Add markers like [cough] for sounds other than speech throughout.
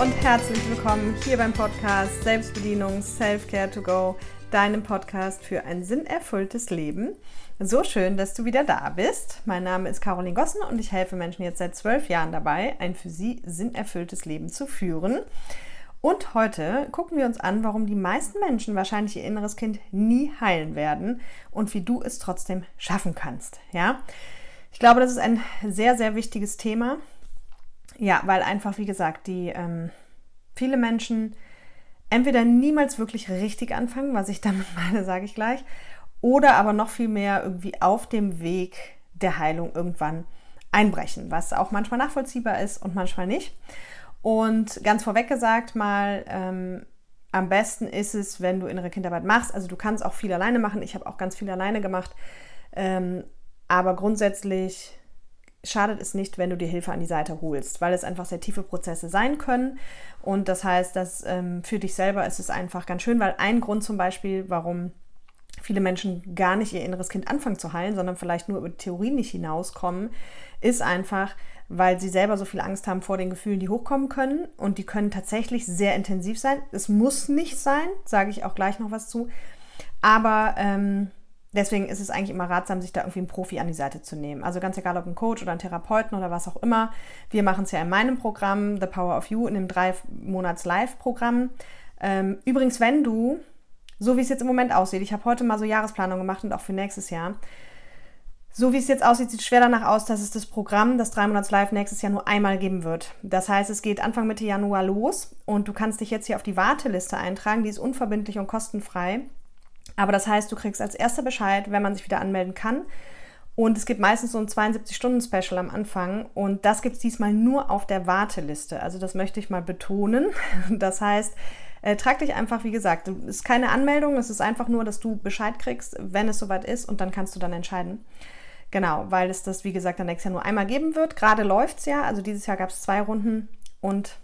und herzlich willkommen hier beim Podcast Selbstbedienung Self-Care to Go, deinem Podcast für ein sinnerfülltes Leben. So schön, dass du wieder da bist. Mein Name ist Caroline Gossen und ich helfe Menschen jetzt seit zwölf Jahren dabei, ein für sie sinnerfülltes Leben zu führen. Und heute gucken wir uns an, warum die meisten Menschen wahrscheinlich ihr inneres Kind nie heilen werden und wie du es trotzdem schaffen kannst. Ja, ich glaube, das ist ein sehr, sehr wichtiges Thema. Ja, weil einfach, wie gesagt, die ähm, viele Menschen entweder niemals wirklich richtig anfangen, was ich damit [laughs] meine, sage ich gleich, oder aber noch viel mehr irgendwie auf dem Weg der Heilung irgendwann einbrechen, was auch manchmal nachvollziehbar ist und manchmal nicht. Und ganz vorweg gesagt mal, ähm, am besten ist es, wenn du innere Kindarbeit machst. Also du kannst auch viel alleine machen. Ich habe auch ganz viel alleine gemacht. Ähm, aber grundsätzlich schadet es nicht, wenn du dir Hilfe an die Seite holst, weil es einfach sehr tiefe Prozesse sein können. Und das heißt, dass ähm, für dich selber ist es einfach ganz schön, weil ein Grund zum Beispiel, warum viele Menschen gar nicht ihr inneres Kind anfangen zu heilen, sondern vielleicht nur über die Theorie nicht hinauskommen, ist einfach, weil sie selber so viel Angst haben vor den Gefühlen, die hochkommen können. Und die können tatsächlich sehr intensiv sein. Es muss nicht sein, sage ich auch gleich noch was zu. Aber ähm, deswegen ist es eigentlich immer ratsam, sich da irgendwie einen Profi an die Seite zu nehmen. Also ganz egal, ob ein Coach oder ein Therapeuten oder was auch immer. Wir machen es ja in meinem Programm The Power of You, in dem drei Monats Live-Programm. Ähm, übrigens, wenn du, so wie es jetzt im Moment aussieht, ich habe heute mal so Jahresplanung gemacht und auch für nächstes Jahr. So wie es jetzt aussieht, sieht es schwer danach aus, dass es das Programm, das 3 Monats Live nächstes Jahr nur einmal geben wird. Das heißt, es geht Anfang Mitte Januar los und du kannst dich jetzt hier auf die Warteliste eintragen. Die ist unverbindlich und kostenfrei. Aber das heißt, du kriegst als erster Bescheid, wenn man sich wieder anmelden kann. Und es gibt meistens so ein 72-Stunden-Special am Anfang. Und das gibt es diesmal nur auf der Warteliste. Also das möchte ich mal betonen. [laughs] Das heißt, äh, trag dich einfach, wie gesagt, es ist keine Anmeldung, es ist einfach nur, dass du Bescheid kriegst, wenn es soweit ist und dann kannst du dann entscheiden. Genau, weil es das, wie gesagt, dann nächstes Jahr nur einmal geben wird. Gerade läuft es ja, also dieses Jahr gab es zwei Runden und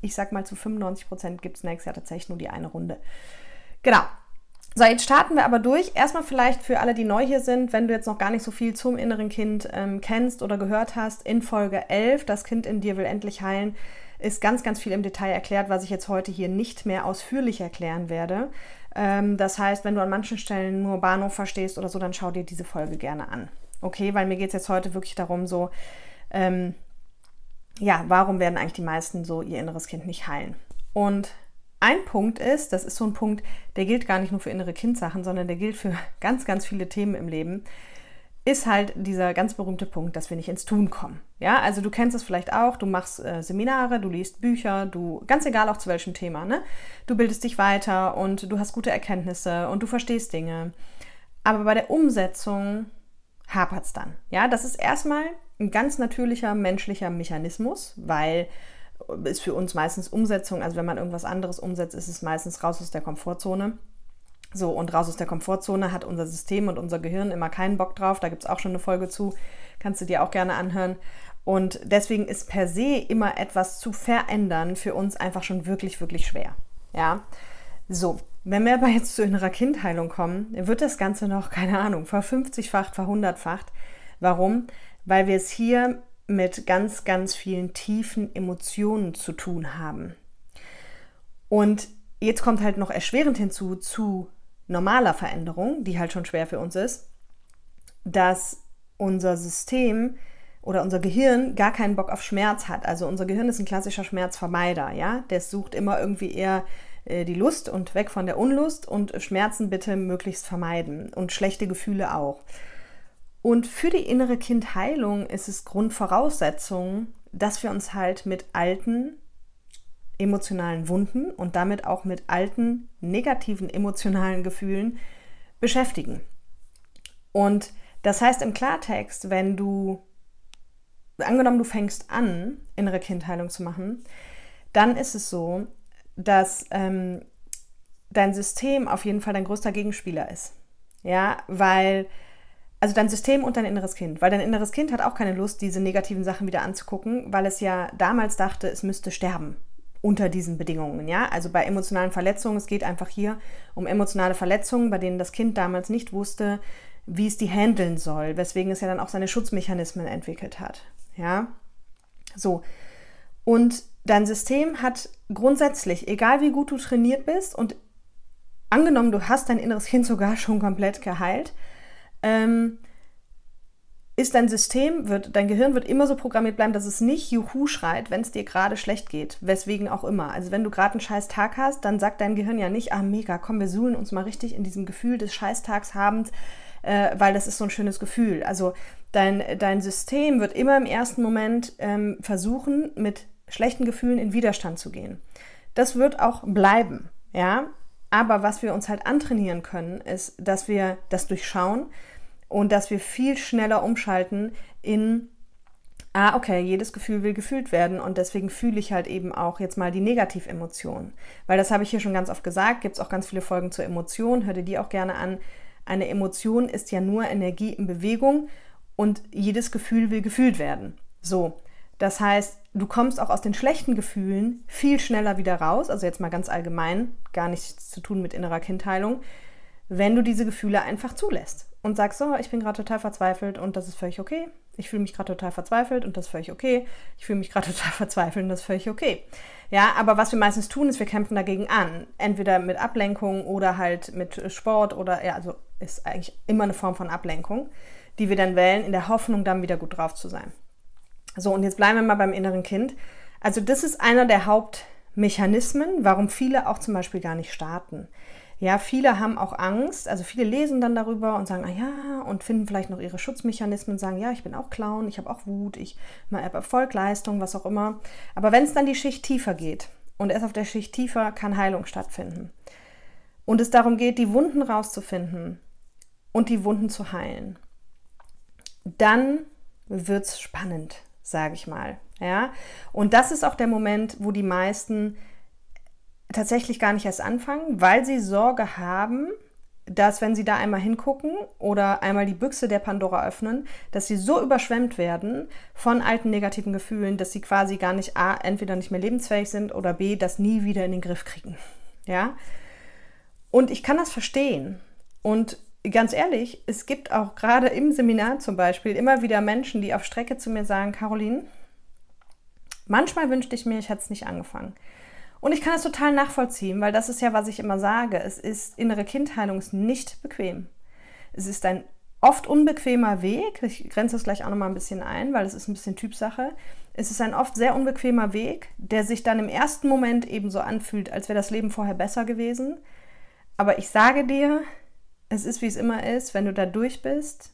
ich sag mal zu 95 Prozent gibt es nächstes Jahr tatsächlich nur die eine Runde. Genau, so, jetzt starten wir aber durch. Erstmal vielleicht für alle, die neu hier sind, wenn du jetzt noch gar nicht so viel zum inneren Kind ähm, kennst oder gehört hast, in Folge 11, das Kind in dir will endlich heilen, ist ganz, ganz viel im Detail erklärt, was ich jetzt heute hier nicht mehr ausführlich erklären werde. Ähm, das heißt, wenn du an manchen Stellen nur Bahnhof verstehst oder so, dann schau dir diese Folge gerne an. Okay, weil mir geht es jetzt heute wirklich darum, so, ähm, ja, warum werden eigentlich die meisten so ihr inneres Kind nicht heilen? Und ein Punkt ist, das ist so ein Punkt, der gilt gar nicht nur für innere Kindsachen, sondern der gilt für [laughs] ganz, ganz viele Themen im Leben, ist halt dieser ganz berühmte Punkt, dass wir nicht ins Tun kommen. Ja, also du kennst es vielleicht auch, du machst äh, Seminare, du liest Bücher, du, ganz egal auch zu welchem Thema, ne? Du bildest dich weiter und du hast gute Erkenntnisse und du verstehst Dinge. Aber bei der Umsetzung hapert es dann. Ja, das ist erstmal ein ganz natürlicher menschlicher Mechanismus, weil ist für uns meistens Umsetzung. Also wenn man irgendwas anderes umsetzt, ist es meistens raus aus der Komfortzone. So, und raus aus der Komfortzone hat unser System und unser Gehirn immer keinen Bock drauf. Da gibt es auch schon eine Folge zu. Kannst du dir auch gerne anhören. Und deswegen ist per se immer etwas zu verändern für uns einfach schon wirklich, wirklich schwer. Ja. So, wenn wir aber jetzt zu innerer Kindheilung kommen, wird das Ganze noch, keine Ahnung, verfünfzigfacht, verhundertfacht. Warum? Weil wir es hier mit ganz, ganz vielen tiefen Emotionen zu tun haben. Und jetzt kommt halt noch erschwerend hinzu zu normaler Veränderung, die halt schon schwer für uns ist, dass unser System oder unser Gehirn gar keinen Bock auf Schmerz hat. Also unser Gehirn ist ein klassischer Schmerzvermeider, ja. Der sucht immer irgendwie eher äh, die Lust und weg von der Unlust und Schmerzen bitte möglichst vermeiden und schlechte Gefühle auch. Und für die innere Kindheilung ist es Grundvoraussetzung, dass wir uns halt mit alten emotionalen Wunden und damit auch mit alten negativen emotionalen Gefühlen beschäftigen. Und das heißt im Klartext, wenn du, angenommen, du fängst an, innere Kindheilung zu machen, dann ist es so, dass ähm, dein System auf jeden Fall dein größter Gegenspieler ist. Ja, weil also dein System und dein inneres Kind, weil dein inneres Kind hat auch keine Lust, diese negativen Sachen wieder anzugucken, weil es ja damals dachte, es müsste sterben unter diesen Bedingungen, ja? Also bei emotionalen Verletzungen, es geht einfach hier um emotionale Verletzungen, bei denen das Kind damals nicht wusste, wie es die handeln soll, weswegen es ja dann auch seine Schutzmechanismen entwickelt hat, ja? So. Und dein System hat grundsätzlich, egal wie gut du trainiert bist und angenommen, du hast dein inneres Kind sogar schon komplett geheilt, ähm, ist dein System, wird, dein Gehirn wird immer so programmiert bleiben, dass es nicht Juhu schreit, wenn es dir gerade schlecht geht, weswegen auch immer. Also wenn du gerade einen scheiß Tag hast, dann sagt dein Gehirn ja nicht, ah mega, komm, wir suhlen uns mal richtig in diesem Gefühl des Scheißtags habend, äh, weil das ist so ein schönes Gefühl. Also dein, dein System wird immer im ersten Moment ähm, versuchen, mit schlechten Gefühlen in Widerstand zu gehen. Das wird auch bleiben, ja. Aber was wir uns halt antrainieren können, ist, dass wir das durchschauen, und dass wir viel schneller umschalten in ah, okay, jedes Gefühl will gefühlt werden und deswegen fühle ich halt eben auch jetzt mal die Negativemotionen. Weil das habe ich hier schon ganz oft gesagt, gibt es auch ganz viele Folgen zur Emotion, hör dir die auch gerne an. Eine Emotion ist ja nur Energie in Bewegung und jedes Gefühl will gefühlt werden. So, das heißt, du kommst auch aus den schlechten Gefühlen viel schneller wieder raus, also jetzt mal ganz allgemein, gar nichts zu tun mit innerer Kindheilung, wenn du diese Gefühle einfach zulässt und sagst so, ich bin gerade total verzweifelt und das ist völlig okay. Ich fühle mich gerade total verzweifelt und das ist völlig okay. Ich fühle mich gerade [laughs] total verzweifelt und das ist völlig okay. Ja, aber was wir meistens tun, ist, wir kämpfen dagegen an. Entweder mit Ablenkung oder halt mit Sport oder, ja, also ist eigentlich immer eine Form von Ablenkung, die wir dann wählen, in der Hoffnung, dann wieder gut drauf zu sein. So, und jetzt bleiben wir mal beim inneren Kind. Also, das ist einer der Hauptmechanismen, warum viele auch zum Beispiel gar nicht starten. Ja, viele haben auch Angst, also viele lesen dann darüber und sagen, ah ja, und finden vielleicht noch ihre Schutzmechanismen, sagen, ja, ich bin auch Clown, ich habe auch Wut, ich habe Erfolg, Leistung, was auch immer. Aber wenn es dann die Schicht tiefer geht und erst auf der Schicht tiefer kann Heilung stattfinden und es darum geht, die Wunden rauszufinden und die Wunden zu heilen, dann wird es spannend, sage ich mal. Ja, und das ist auch der Moment, wo die meisten tatsächlich gar nicht erst anfangen, weil sie Sorge haben, dass wenn sie da einmal hingucken oder einmal die Büchse der Pandora öffnen, dass sie so überschwemmt werden von alten negativen Gefühlen, dass sie quasi gar nicht A, entweder nicht mehr lebensfähig sind oder B, das nie wieder in den Griff kriegen. Ja? Und ich kann das verstehen. Und ganz ehrlich, es gibt auch gerade im Seminar zum Beispiel immer wieder Menschen, die auf Strecke zu mir sagen, Caroline, manchmal wünschte ich mir, ich hätte es nicht angefangen. Und ich kann das total nachvollziehen, weil das ist ja, was ich immer sage. Es ist innere Kindheilung ist nicht bequem. Es ist ein oft unbequemer Weg. Ich grenze das gleich auch nochmal ein bisschen ein, weil es ist ein bisschen Typsache. Es ist ein oft sehr unbequemer Weg, der sich dann im ersten Moment eben so anfühlt, als wäre das Leben vorher besser gewesen. Aber ich sage dir, es ist wie es immer ist, wenn du da durch bist,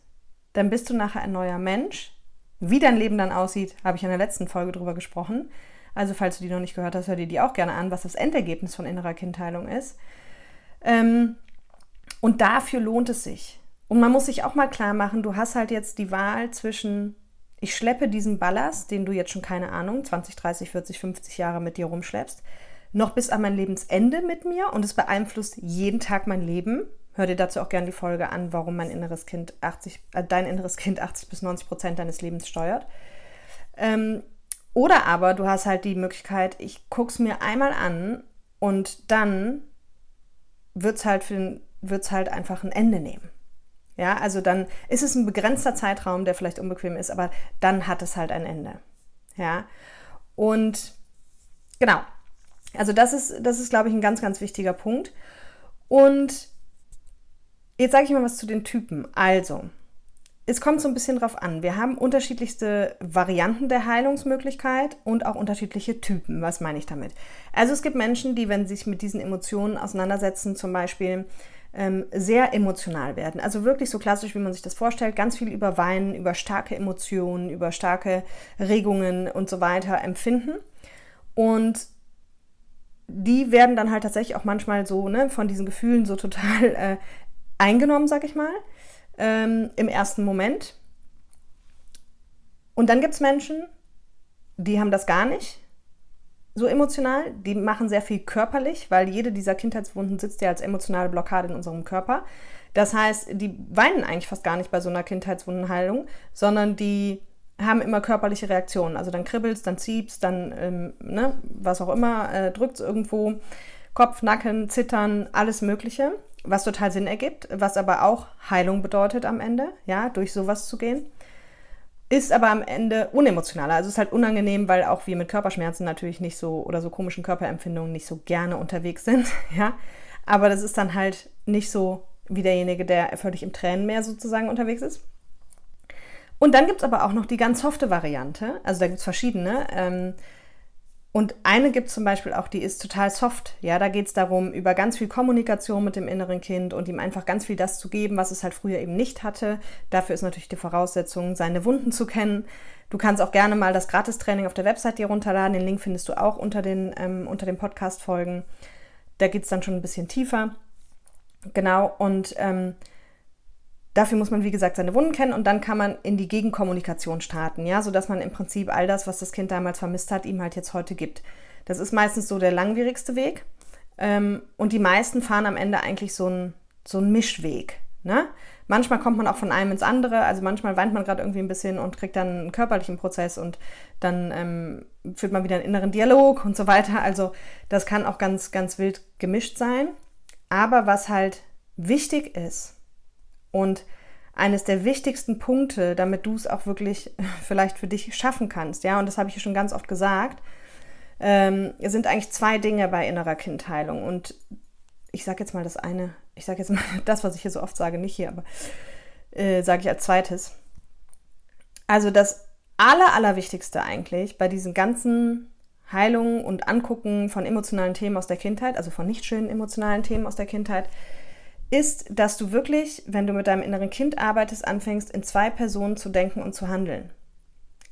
dann bist du nachher ein neuer Mensch. Wie dein Leben dann aussieht, habe ich in der letzten Folge drüber gesprochen. Also falls du die noch nicht gehört hast, hör dir die auch gerne an, was das Endergebnis von innerer Kindheilung ist. Ähm, und dafür lohnt es sich. Und man muss sich auch mal klar machen, du hast halt jetzt die Wahl zwischen, ich schleppe diesen Ballast, den du jetzt schon keine Ahnung, 20, 30, 40, 50 Jahre mit dir rumschleppst, noch bis an mein Lebensende mit mir und es beeinflusst jeden Tag mein Leben. Hör dir dazu auch gerne die Folge an, warum mein inneres Kind 80, äh, dein inneres Kind 80 bis 90 Prozent deines Lebens steuert. Ähm, oder aber du hast halt die Möglichkeit, ich gucke es mir einmal an und dann wird es halt, halt einfach ein Ende nehmen. Ja, also dann ist es ein begrenzter Zeitraum, der vielleicht unbequem ist, aber dann hat es halt ein Ende. Ja, und genau. Also das ist, das ist, glaube ich, ein ganz, ganz wichtiger Punkt. Und jetzt sage ich mal was zu den Typen. Also, es kommt so ein bisschen drauf an. Wir haben unterschiedlichste Varianten der Heilungsmöglichkeit und auch unterschiedliche Typen. Was meine ich damit? Also es gibt Menschen, die, wenn sie sich mit diesen Emotionen auseinandersetzen, zum Beispiel ähm, sehr emotional werden. Also wirklich so klassisch, wie man sich das vorstellt, ganz viel über Weinen, über starke Emotionen, über starke Regungen und so weiter empfinden. Und die werden dann halt tatsächlich auch manchmal so ne, von diesen Gefühlen so total äh, eingenommen, sag ich mal ähm, im ersten Moment. Und dann gibt es Menschen, die haben das gar nicht so emotional. Die machen sehr viel körperlich, weil jede dieser Kindheitswunden sitzt ja als emotionale Blockade in unserem Körper. Das heißt, die weinen eigentlich fast gar nicht bei so einer Kindheitswundenheilung, sondern die haben immer körperliche Reaktionen. Also dann kribbelst, dann ziehst, dann ähm, ne, was auch immer, äh, drückt es irgendwo. Kopf, Nacken, Zittern, alles Mögliche was total Sinn ergibt, was aber auch Heilung bedeutet am Ende, ja, durch sowas zu gehen. ist aber am Ende unemotionaler. Also es ist halt unangenehm, weil auch wir mit Körperschmerzen natürlich nicht so oder so komischen Körperempfindungen nicht so gerne unterwegs sind, [laughs] ja. Aber das ist dann halt nicht so wie derjenige, der völlig im Tränenmeer sozusagen unterwegs ist. Und dann gibt es aber auch noch die ganz softe Variante. Also da gibt es verschiedene. Ähm, und eine gibt es zum Beispiel auch, die ist total soft. Ja, da geht es darum, über ganz viel Kommunikation mit dem inneren Kind und ihm einfach ganz viel das zu geben, was es halt früher eben nicht hatte. Dafür ist natürlich die Voraussetzung, seine Wunden zu kennen. Du kannst auch gerne mal das Gratistraining auf der Website dir runterladen. Den Link findest du auch unter den, ähm, unter den Podcast-Folgen. Da geht es dann schon ein bisschen tiefer. Genau, und ähm, Dafür muss man, wie gesagt, seine Wunden kennen und dann kann man in die Gegenkommunikation starten, ja, sodass man im Prinzip all das, was das Kind damals vermisst hat, ihm halt jetzt heute gibt. Das ist meistens so der langwierigste Weg. Ähm, und die meisten fahren am Ende eigentlich so einen so Mischweg. Ne? Manchmal kommt man auch von einem ins andere, also manchmal weint man gerade irgendwie ein bisschen und kriegt dann einen körperlichen Prozess und dann ähm, führt man wieder einen inneren Dialog und so weiter. Also das kann auch ganz, ganz wild gemischt sein. Aber was halt wichtig ist, und eines der wichtigsten Punkte, damit du es auch wirklich [laughs] vielleicht für dich schaffen kannst, ja, und das habe ich schon ganz oft gesagt, ähm, sind eigentlich zwei Dinge bei innerer Kindheilung. Und ich sage jetzt mal das eine, ich sage jetzt mal [laughs] das, was ich hier so oft sage, nicht hier, aber äh, sage ich als zweites. Also das Aller, Allerwichtigste eigentlich bei diesen ganzen Heilungen und Angucken von emotionalen Themen aus der Kindheit, also von nicht schönen emotionalen Themen aus der Kindheit, ist, dass du wirklich, wenn du mit deinem inneren Kind arbeitest, anfängst, in zwei Personen zu denken und zu handeln.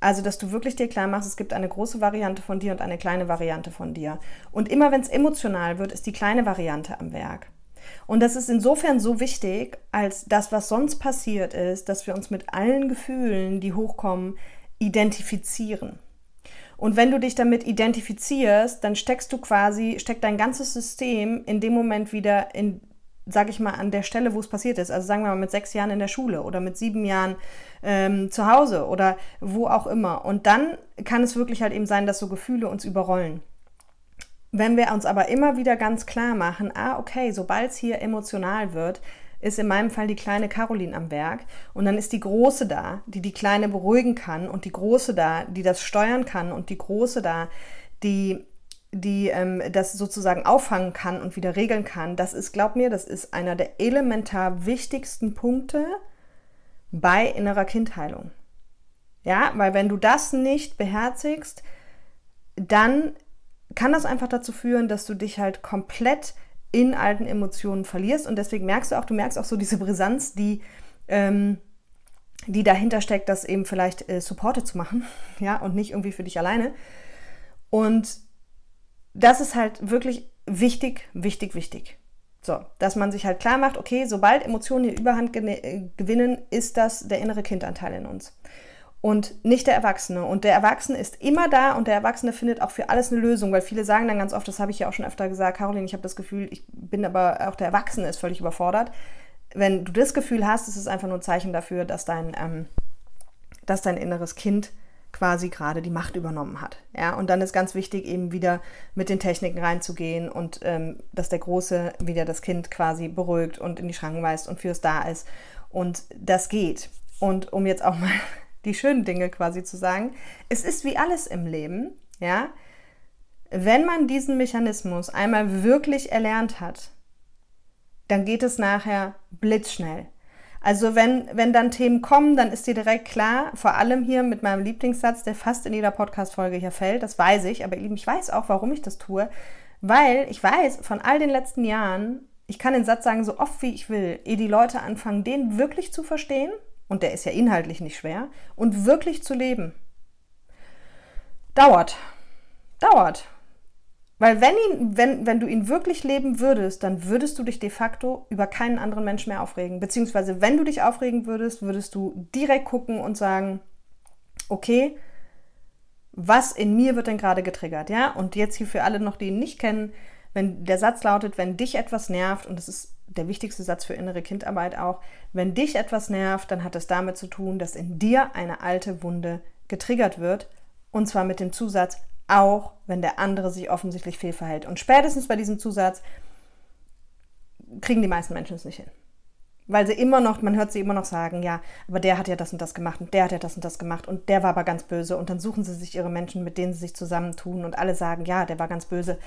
Also, dass du wirklich dir klar machst, es gibt eine große Variante von dir und eine kleine Variante von dir. Und immer wenn es emotional wird, ist die kleine Variante am Werk. Und das ist insofern so wichtig, als das, was sonst passiert ist, dass wir uns mit allen Gefühlen, die hochkommen, identifizieren. Und wenn du dich damit identifizierst, dann steckst du quasi, steckt dein ganzes System in dem Moment wieder in sage ich mal, an der Stelle, wo es passiert ist. Also sagen wir mal mit sechs Jahren in der Schule oder mit sieben Jahren ähm, zu Hause oder wo auch immer. Und dann kann es wirklich halt eben sein, dass so Gefühle uns überrollen. Wenn wir uns aber immer wieder ganz klar machen, ah, okay, sobald es hier emotional wird, ist in meinem Fall die kleine Caroline am Werk und dann ist die große da, die die kleine beruhigen kann und die große da, die das steuern kann und die große da, die die ähm, das sozusagen auffangen kann und wieder regeln kann, das ist, glaub mir, das ist einer der elementar wichtigsten Punkte bei innerer Kindheilung. Ja, weil wenn du das nicht beherzigst, dann kann das einfach dazu führen, dass du dich halt komplett in alten Emotionen verlierst und deswegen merkst du auch, du merkst auch so diese Brisanz, die ähm, die dahinter steckt, das eben vielleicht äh, supported zu machen, [laughs] ja, und nicht irgendwie für dich alleine. Und das ist halt wirklich wichtig, wichtig, wichtig. So, dass man sich halt klar macht, okay, sobald Emotionen die Überhand äh, gewinnen, ist das der innere Kindanteil in uns und nicht der Erwachsene. Und der Erwachsene ist immer da und der Erwachsene findet auch für alles eine Lösung, weil viele sagen dann ganz oft, das habe ich ja auch schon öfter gesagt, Caroline, ich habe das Gefühl, ich bin aber auch der Erwachsene ist völlig überfordert. Wenn du das Gefühl hast, ist es einfach nur ein Zeichen dafür, dass dein, ähm, dass dein inneres Kind quasi gerade die Macht übernommen hat. Ja, und dann ist ganz wichtig, eben wieder mit den Techniken reinzugehen und ähm, dass der Große wieder das Kind quasi beruhigt und in die Schranken weist und fürs da ist. Und das geht. Und um jetzt auch mal [laughs] die schönen Dinge quasi zu sagen, es ist wie alles im Leben, ja. Wenn man diesen Mechanismus einmal wirklich erlernt hat, dann geht es nachher blitzschnell. Also wenn, wenn dann Themen kommen, dann ist dir direkt klar, vor allem hier mit meinem Lieblingssatz, der fast in jeder Podcast-Folge hier fällt, das weiß ich, aber ich weiß auch, warum ich das tue, weil ich weiß, von all den letzten Jahren, ich kann den Satz sagen, so oft wie ich will, ehe die Leute anfangen, den wirklich zu verstehen, und der ist ja inhaltlich nicht schwer, und wirklich zu leben. Dauert. Dauert. Weil wenn, ihn, wenn, wenn du ihn wirklich leben würdest, dann würdest du dich de facto über keinen anderen Menschen mehr aufregen. Beziehungsweise wenn du dich aufregen würdest, würdest du direkt gucken und sagen, okay, was in mir wird denn gerade getriggert, ja? Und jetzt hier für alle noch, die ihn nicht kennen, wenn der Satz lautet, wenn dich etwas nervt, und das ist der wichtigste Satz für innere Kindarbeit auch, wenn dich etwas nervt, dann hat es damit zu tun, dass in dir eine alte Wunde getriggert wird. Und zwar mit dem Zusatz, auch wenn der andere sich offensichtlich fehlverhält. Und spätestens bei diesem Zusatz kriegen die meisten Menschen es nicht hin. Weil sie immer noch, man hört sie immer noch sagen, ja, aber der hat ja das und das gemacht und der hat ja das und das gemacht und der war aber ganz böse. Und dann suchen sie sich ihre Menschen, mit denen sie sich zusammentun und alle sagen, ja, der war ganz böse.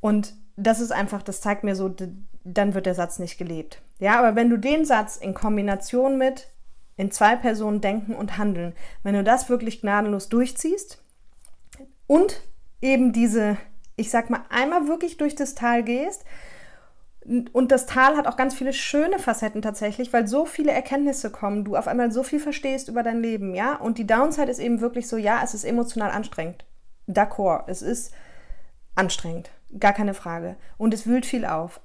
Und das ist einfach, das zeigt mir so, dann wird der Satz nicht gelebt. Ja, aber wenn du den Satz in Kombination mit in zwei Personen denken und handeln, wenn du das wirklich gnadenlos durchziehst und eben diese, ich sag mal, einmal wirklich durch das Tal gehst, und das Tal hat auch ganz viele schöne Facetten tatsächlich, weil so viele Erkenntnisse kommen, du auf einmal so viel verstehst über dein Leben, ja. Und die Downside ist eben wirklich so, ja, es ist emotional anstrengend. D'accord, es ist anstrengend, gar keine Frage. Und es wühlt viel auf.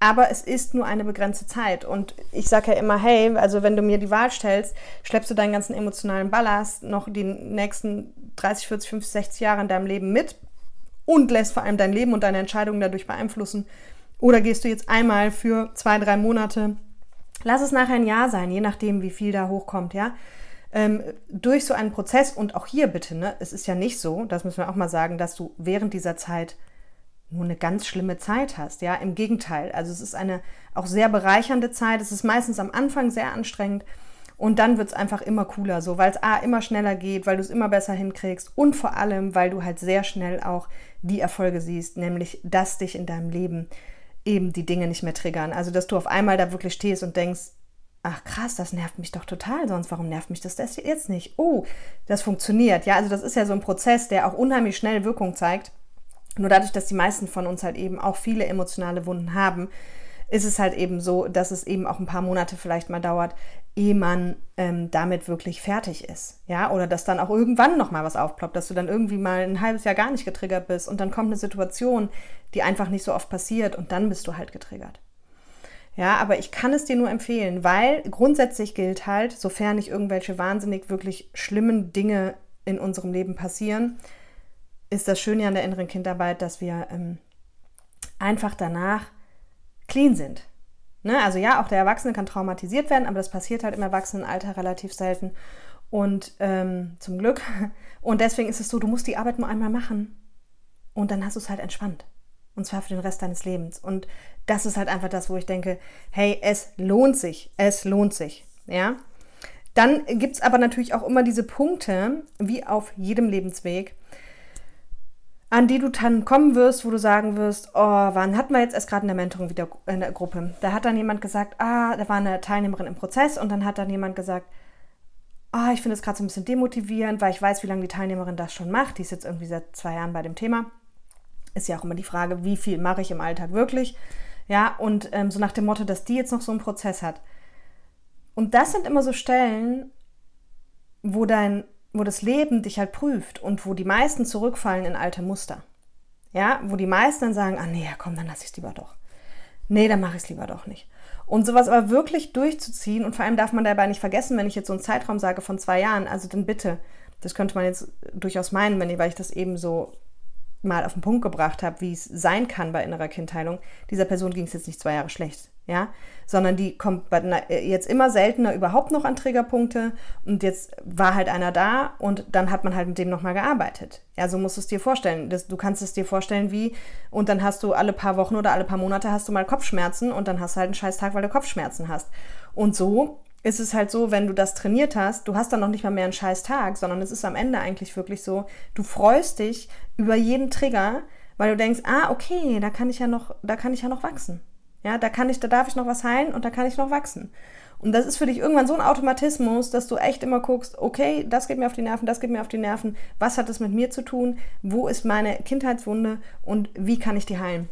Aber es ist nur eine begrenzte Zeit. Und ich sage ja immer, hey, also wenn du mir die Wahl stellst, schleppst du deinen ganzen emotionalen Ballast noch die nächsten 30, 40, 50, 60 Jahre in deinem Leben mit und lässt vor allem dein Leben und deine Entscheidungen dadurch beeinflussen? Oder gehst du jetzt einmal für zwei, drei Monate, lass es nachher ein Jahr sein, je nachdem, wie viel da hochkommt, ja, ähm, durch so einen Prozess und auch hier bitte, ne, es ist ja nicht so, das müssen wir auch mal sagen, dass du während dieser Zeit nur eine ganz schlimme Zeit hast, ja, im Gegenteil, also es ist eine auch sehr bereichernde Zeit, es ist meistens am Anfang sehr anstrengend und dann wird es einfach immer cooler, so, weil es A immer schneller geht, weil du es immer besser hinkriegst und vor allem, weil du halt sehr schnell auch die Erfolge siehst, nämlich dass dich in deinem Leben eben die Dinge nicht mehr triggern. Also, dass du auf einmal da wirklich stehst und denkst, ach krass, das nervt mich doch total, sonst warum nervt mich das, jetzt nicht? Oh, das funktioniert. Ja, also das ist ja so ein Prozess, der auch unheimlich schnell Wirkung zeigt. Nur dadurch, dass die meisten von uns halt eben auch viele emotionale Wunden haben, ist es halt eben so, dass es eben auch ein paar Monate vielleicht mal dauert, ehe man ähm, damit wirklich fertig ist. Ja, oder dass dann auch irgendwann nochmal was aufploppt, dass du dann irgendwie mal ein halbes Jahr gar nicht getriggert bist und dann kommt eine Situation, die einfach nicht so oft passiert und dann bist du halt getriggert. Ja, aber ich kann es dir nur empfehlen, weil grundsätzlich gilt halt, sofern nicht irgendwelche wahnsinnig wirklich schlimmen Dinge in unserem Leben passieren, ist das Schöne an der inneren Kindarbeit, dass wir ähm, einfach danach clean sind. Ne? Also ja, auch der Erwachsene kann traumatisiert werden, aber das passiert halt im Erwachsenenalter relativ selten. Und ähm, zum Glück. [laughs] Und deswegen ist es so, du musst die Arbeit nur einmal machen. Und dann hast du es halt entspannt. Und zwar für den Rest deines Lebens. Und das ist halt einfach das, wo ich denke, hey, es lohnt sich. Es lohnt sich. Ja. Dann gibt es aber natürlich auch immer diese Punkte, wie auf jedem Lebensweg, an die du dann kommen wirst, wo du sagen wirst, oh, wann hatten wir jetzt erst gerade in der Mentoring wieder in der Gruppe? Da hat dann jemand gesagt, ah, da war eine Teilnehmerin im Prozess und dann hat dann jemand gesagt, ah, ich finde es gerade so ein bisschen demotivierend, weil ich weiß, wie lange die Teilnehmerin das schon macht. Die ist jetzt irgendwie seit zwei Jahren bei dem Thema. Ist ja auch immer die Frage, wie viel mache ich im Alltag wirklich? Ja, und ähm, so nach dem Motto, dass die jetzt noch so einen Prozess hat. Und das sind immer so Stellen, wo dein wo das Leben dich halt prüft und wo die meisten zurückfallen in alte Muster. Ja, wo die meisten dann sagen, ah nee, komm, dann lass ich es lieber doch. Nee, dann mache ich es lieber doch nicht. Und sowas aber wirklich durchzuziehen und vor allem darf man dabei nicht vergessen, wenn ich jetzt so einen Zeitraum sage von zwei Jahren, also dann bitte, das könnte man jetzt durchaus meinen, wenn, weil ich das eben so mal auf den Punkt gebracht habe, wie es sein kann bei innerer Kindheilung, dieser Person ging es jetzt nicht zwei Jahre schlecht, ja, sondern die kommt jetzt immer seltener überhaupt noch an Triggerpunkte und jetzt war halt einer da und dann hat man halt mit dem nochmal gearbeitet. Ja, so musst du es dir vorstellen. Das, du kannst es dir vorstellen wie, und dann hast du alle paar Wochen oder alle paar Monate hast du mal Kopfschmerzen und dann hast du halt einen scheiß Tag, weil du Kopfschmerzen hast. Und so ist es halt so, wenn du das trainiert hast, du hast dann noch nicht mal mehr einen scheiß Tag, sondern es ist am Ende eigentlich wirklich so, du freust dich über jeden Trigger, weil du denkst, ah, okay, da kann ich ja noch, da kann ich ja noch wachsen. Ja, da kann ich, da darf ich noch was heilen und da kann ich noch wachsen. Und das ist für dich irgendwann so ein Automatismus, dass du echt immer guckst, okay, das geht mir auf die Nerven, das geht mir auf die Nerven, was hat das mit mir zu tun, wo ist meine Kindheitswunde und wie kann ich die heilen?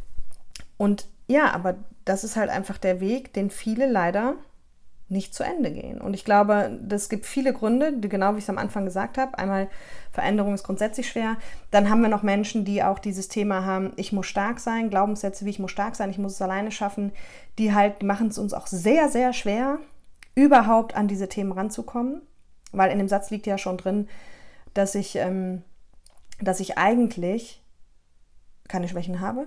Und ja, aber das ist halt einfach der Weg, den viele leider nicht zu Ende gehen. Und ich glaube, das gibt viele Gründe, die, genau wie ich es am Anfang gesagt habe. Einmal, Veränderung ist grundsätzlich schwer. Dann haben wir noch Menschen, die auch dieses Thema haben, ich muss stark sein, Glaubenssätze wie ich muss stark sein, ich muss es alleine schaffen, die halt, machen es uns auch sehr, sehr schwer, überhaupt an diese Themen ranzukommen. Weil in dem Satz liegt ja schon drin, dass ich, ähm, dass ich eigentlich keine Schwächen habe.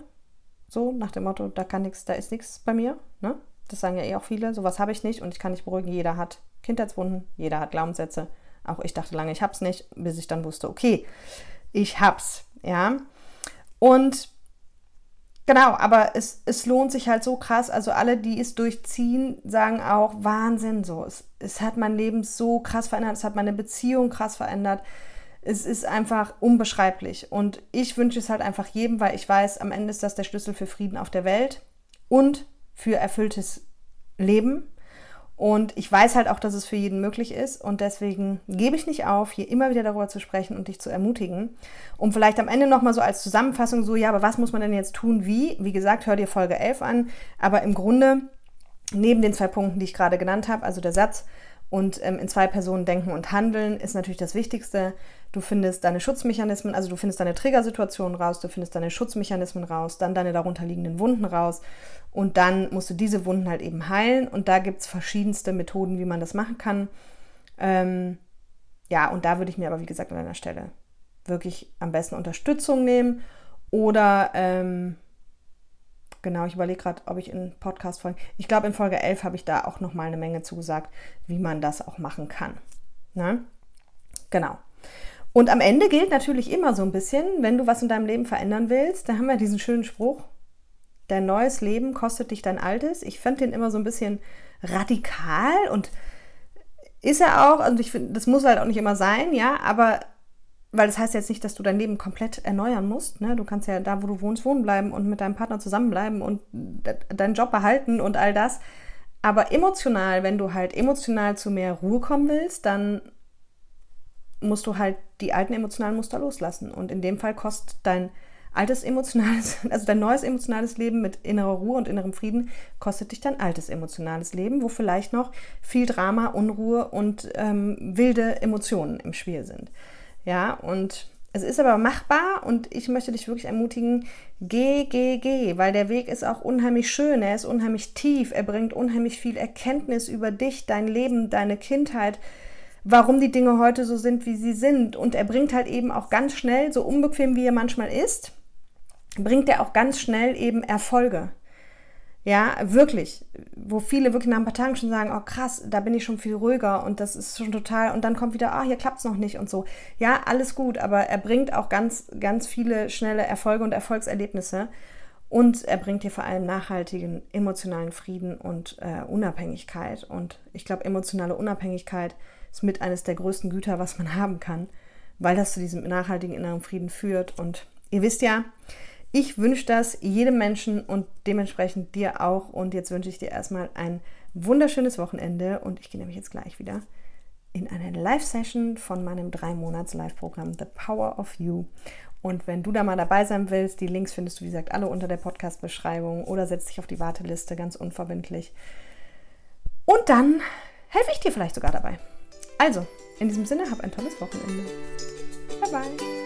So, nach dem Motto, da kann nichts, da ist nichts bei mir. Ne? Das sagen ja eh auch viele. Sowas habe ich nicht und ich kann nicht beruhigen. Jeder hat Kindheitswunden, jeder hat Glaubenssätze. Auch ich dachte lange, ich habe es nicht, bis ich dann wusste, okay, ich hab's. Ja. Und genau, aber es, es lohnt sich halt so krass. Also alle, die es durchziehen, sagen auch, Wahnsinn so. Es, es hat mein Leben so krass verändert, es hat meine Beziehung krass verändert. Es ist einfach unbeschreiblich. Und ich wünsche es halt einfach jedem, weil ich weiß, am Ende ist das der Schlüssel für Frieden auf der Welt und für erfülltes Leben. Und ich weiß halt auch, dass es für jeden möglich ist. Und deswegen gebe ich nicht auf, hier immer wieder darüber zu sprechen und dich zu ermutigen. Um vielleicht am Ende nochmal so als Zusammenfassung so, ja, aber was muss man denn jetzt tun? Wie? Wie gesagt, hör dir Folge 11 an. Aber im Grunde, neben den zwei Punkten, die ich gerade genannt habe, also der Satz und ähm, in zwei Personen denken und handeln, ist natürlich das Wichtigste. Du findest deine Schutzmechanismen, also du findest deine Triggersituationen raus, du findest deine Schutzmechanismen raus, dann deine darunterliegenden Wunden raus und dann musst du diese Wunden halt eben heilen und da gibt es verschiedenste Methoden, wie man das machen kann. Ähm, ja, und da würde ich mir aber, wie gesagt, an deiner Stelle wirklich am besten Unterstützung nehmen oder ähm, genau, ich überlege gerade, ob ich in Podcast-Folgen, ich glaube in Folge 11 habe ich da auch nochmal eine Menge zugesagt, wie man das auch machen kann. Ne? Genau. Und am Ende gilt natürlich immer so ein bisschen, wenn du was in deinem Leben verändern willst, da haben wir diesen schönen Spruch, dein neues Leben kostet dich dein altes. Ich fand den immer so ein bisschen radikal und ist er auch, und ich finde, das muss halt auch nicht immer sein, ja, aber weil das heißt jetzt nicht, dass du dein Leben komplett erneuern musst. Ne? Du kannst ja da, wo du wohnst, wohnen bleiben und mit deinem Partner zusammenbleiben und deinen Job behalten und all das. Aber emotional, wenn du halt emotional zu mehr Ruhe kommen willst, dann musst du halt die alten emotionalen Muster loslassen. Und in dem Fall kostet dein altes emotionales, [laughs] also dein neues emotionales Leben mit innerer Ruhe und innerem Frieden, kostet dich dein altes emotionales Leben, wo vielleicht noch viel Drama, Unruhe und ähm, wilde Emotionen im Spiel sind. Ja, und es ist aber machbar und ich möchte dich wirklich ermutigen, geh, geh, geh, weil der Weg ist auch unheimlich schön, er ist unheimlich tief, er bringt unheimlich viel Erkenntnis über dich, dein Leben, deine Kindheit, warum die Dinge heute so sind, wie sie sind. Und er bringt halt eben auch ganz schnell, so unbequem wie er manchmal ist, bringt er auch ganz schnell eben Erfolge. Ja, wirklich. Wo viele wirklich nach ein paar Tagen schon sagen, oh krass, da bin ich schon viel ruhiger und das ist schon total, und dann kommt wieder, ah, oh, hier klappt es noch nicht und so. Ja, alles gut, aber er bringt auch ganz, ganz viele schnelle Erfolge und Erfolgserlebnisse. Und er bringt dir vor allem nachhaltigen emotionalen Frieden und äh, Unabhängigkeit. Und ich glaube, emotionale Unabhängigkeit ist mit eines der größten Güter, was man haben kann, weil das zu diesem nachhaltigen inneren Frieden führt. Und ihr wisst ja, ich wünsche das jedem Menschen und dementsprechend dir auch. Und jetzt wünsche ich dir erstmal ein wunderschönes Wochenende und ich gehe nämlich jetzt gleich wieder in eine Live-Session von meinem drei Monats Live-Programm The Power of You. Und wenn du da mal dabei sein willst, die Links findest du, wie gesagt, alle unter der Podcast-Beschreibung oder setz dich auf die Warteliste, ganz unverbindlich. Und dann helfe ich dir vielleicht sogar dabei. Also, in diesem Sinne, hab ein tolles Wochenende. Bye bye.